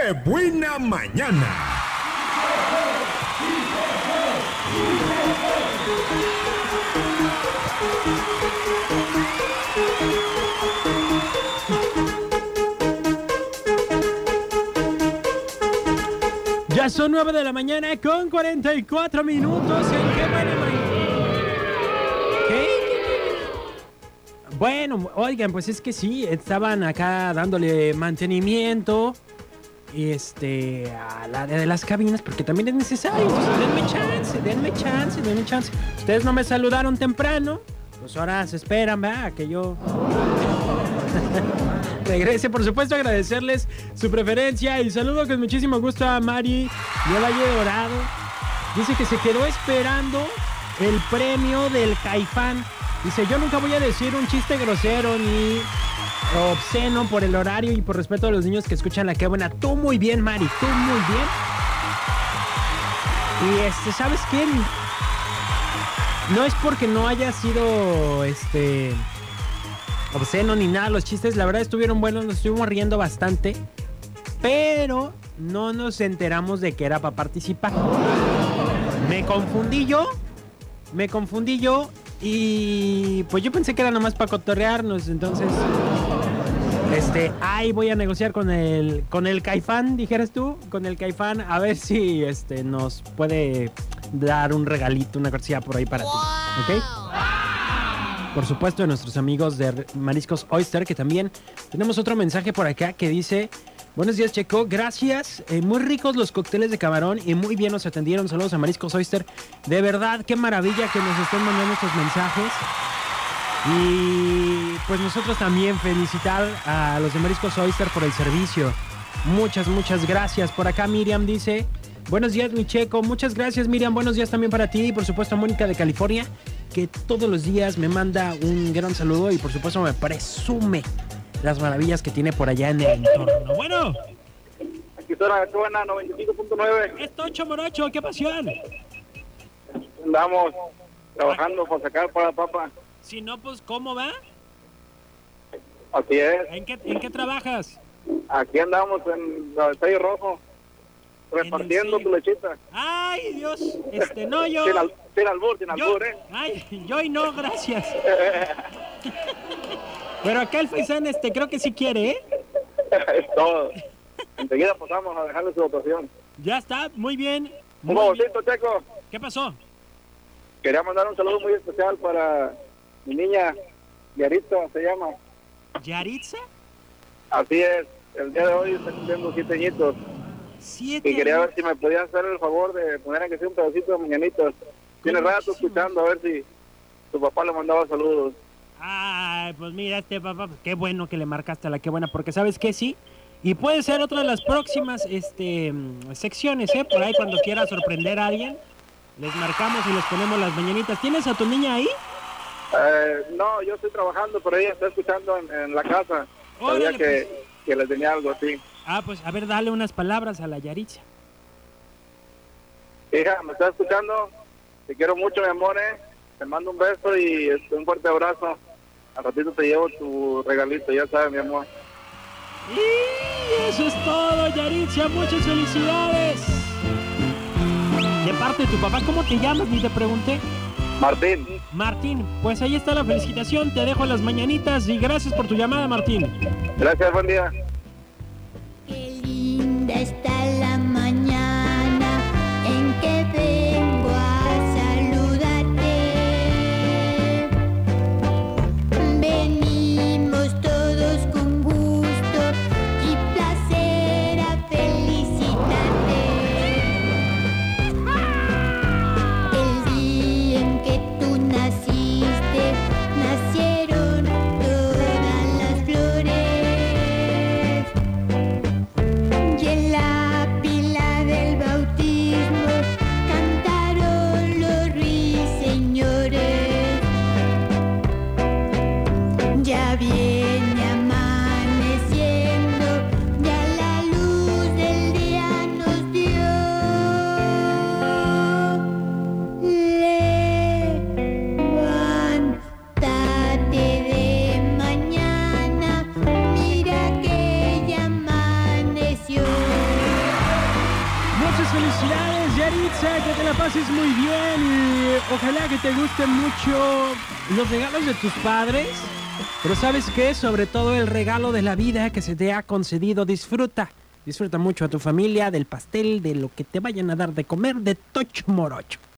¡Qué buena mañana! Ya son 9 de la mañana con 44 minutos. ¿En? ¿Qué? Bueno, oigan, pues es que sí, estaban acá dándole mantenimiento este, a la de las cabinas, porque también es necesario. Denme chance, denme chance, denme chance. Ustedes no me saludaron temprano, pues ahora se esperan, ¿verdad? Que yo regrese. Por supuesto, agradecerles su preferencia y saludo con muchísimo gusto a Mari de Valle Dorado. Dice que se quedó esperando el premio del Caifán. Dice, yo nunca voy a decir un chiste grosero ni obsceno por el horario y por respeto a los niños que escuchan la que buena. Tú muy bien, Mari, tú muy bien. Y este, ¿sabes qué? No es porque no haya sido este obsceno ni nada los chistes, la verdad estuvieron buenos, nos estuvimos riendo bastante, pero no nos enteramos de que era para participar. Me confundí yo, me confundí yo y pues yo pensé que era nomás para cotorrearnos, entonces este, ahí voy a negociar con el con el Caifán, dijeras tú, con el Caifán a ver si este nos puede dar un regalito, una cortesía por ahí para ti, ¿ok? Por supuesto, de nuestros amigos de Mariscos Oyster, que también tenemos otro mensaje por acá que dice: Buenos días, Checo. Gracias. Eh, muy ricos los cócteles de camarón y muy bien nos atendieron. Saludos a Mariscos Oyster. De verdad, qué maravilla que nos estén mandando estos mensajes. Y pues nosotros también felicitar a los de Mariscos Oyster por el servicio. Muchas, muchas gracias. Por acá Miriam dice, buenos días mi checo, muchas gracias Miriam, buenos días también para ti y por supuesto a Mónica de California, que todos los días me manda un gran saludo y por supuesto me presume las maravillas que tiene por allá en el entorno. Bueno, Aquí está la buena 95.9. esto Morocho, qué pasión. Andamos trabajando para sacar para papa. Si no, pues ¿cómo va? Así es. ¿En qué, en qué trabajas? Aquí andamos en el sello rojo. Repartiendo tu lechita. Ay, Dios, este, no, yo... Sin, al, sin albur, sin Yo, albur, ¿eh? ay, yo y no, gracias. Pero acá el Faisán, este, creo que sí quiere, ¿eh? es todo. Enseguida pasamos a dejarle su votación. Ya está, muy bien. Un Muy bien. Checo. ¿Qué pasó? Quería mandar un saludo muy especial para mi niña, Yarito, se llama. ¿Yaritza? Así es. El día de hoy está cumpliendo siete añitos. Siete. Y quería ver si me podían hacer el favor de poner aunque sea un pedacito de mañanitos. Tiene rato escuchando a ver si su papá le mandaba saludos. Ay, pues mira, este papá, qué bueno que le marcaste a la qué buena, porque sabes que sí. Y puede ser otra de las próximas este, secciones, ¿eh? Por ahí cuando quiera sorprender a alguien, les marcamos y les ponemos las mañanitas. ¿Tienes a tu niña ahí? Eh, no, yo estoy trabajando, pero ella está escuchando en, en la casa. Sabía Órale, que, que le tenía algo así. Ah, pues a ver, dale unas palabras a la Yaritza. Hija, ¿me estás escuchando? Te quiero mucho, mi amor, ¿eh? Te mando un beso y este, un fuerte abrazo. Al ratito te llevo tu regalito, ya sabes, mi amor. Y eso es todo, Yaritza. Muchas felicidades. De parte de tu papá, ¿cómo te llamas? Ni te pregunté. Martín, Martín, pues ahí está la felicitación. Te dejo las mañanitas y gracias por tu llamada, Martín. gracias, buen día. Felicidades, Yaritza, que te la pases muy bien y ojalá que te gusten mucho los regalos de tus padres. Pero sabes qué, sobre todo el regalo de la vida que se te ha concedido, disfruta. Disfruta mucho a tu familia, del pastel, de lo que te vayan a dar de comer, de Tocho Morocho.